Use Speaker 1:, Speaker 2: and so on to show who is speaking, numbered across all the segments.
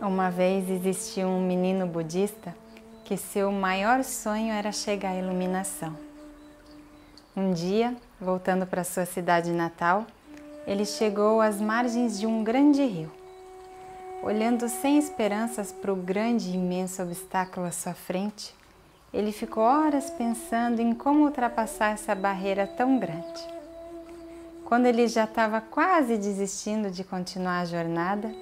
Speaker 1: Uma vez existia um menino budista que seu maior sonho era chegar à iluminação. Um dia, voltando para sua cidade natal, ele chegou às margens de um grande rio. Olhando sem esperanças para o grande e imenso obstáculo à sua frente, ele ficou horas pensando em como ultrapassar essa barreira tão grande. Quando ele já estava quase desistindo de continuar a jornada,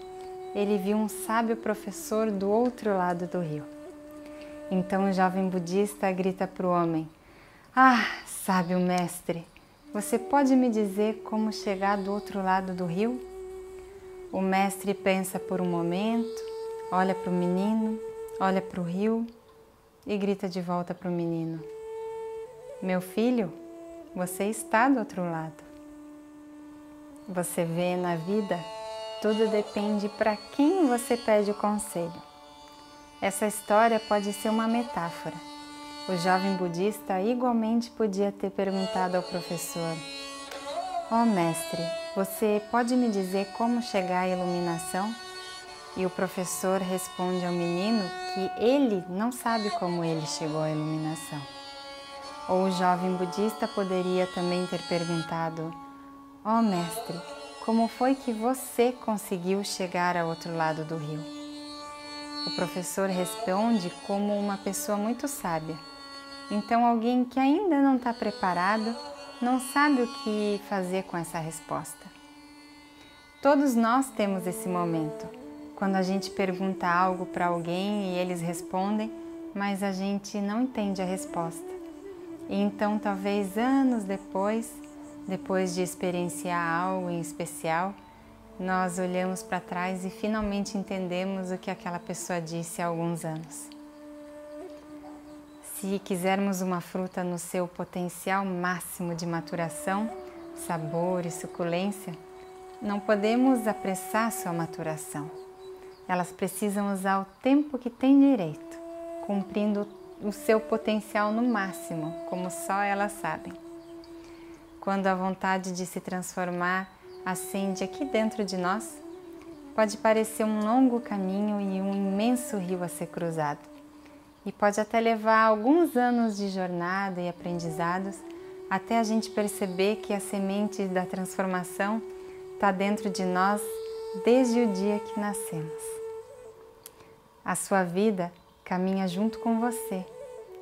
Speaker 1: ele viu um sábio professor do outro lado do rio. Então o jovem budista grita para o homem: Ah, sábio mestre, você pode me dizer como chegar do outro lado do rio? O mestre pensa por um momento, olha para o menino, olha para o rio e grita de volta para o menino: Meu filho, você está do outro lado. Você vê na vida, tudo depende para quem você pede o conselho. Essa história pode ser uma metáfora. O jovem budista igualmente podia ter perguntado ao professor: Ó oh, mestre, você pode me dizer como chegar à iluminação? E o professor responde ao menino que ele não sabe como ele chegou à iluminação. Ou o jovem budista poderia também ter perguntado: Ó oh, mestre, como foi que você conseguiu chegar ao outro lado do rio? O professor responde como uma pessoa muito sábia. Então, alguém que ainda não está preparado não sabe o que fazer com essa resposta. Todos nós temos esse momento quando a gente pergunta algo para alguém e eles respondem, mas a gente não entende a resposta. E então, talvez anos depois, depois de experienciar algo em especial, nós olhamos para trás e finalmente entendemos o que aquela pessoa disse há alguns anos. Se quisermos uma fruta no seu potencial máximo de maturação, sabor e suculência, não podemos apressar sua maturação elas precisam usar o tempo que têm direito, cumprindo o seu potencial no máximo, como só elas sabem. Quando a vontade de se transformar acende aqui dentro de nós, pode parecer um longo caminho e um imenso rio a ser cruzado. E pode até levar alguns anos de jornada e aprendizados até a gente perceber que a semente da transformação está dentro de nós desde o dia que nascemos. A sua vida caminha junto com você,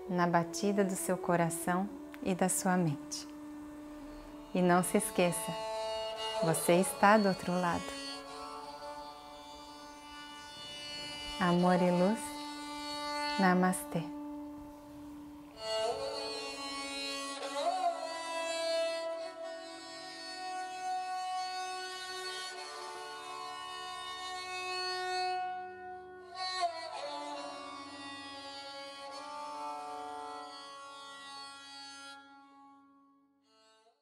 Speaker 1: na batida do seu coração e da sua mente. E não se esqueça, você está do outro lado. Amor e luz, Namastê.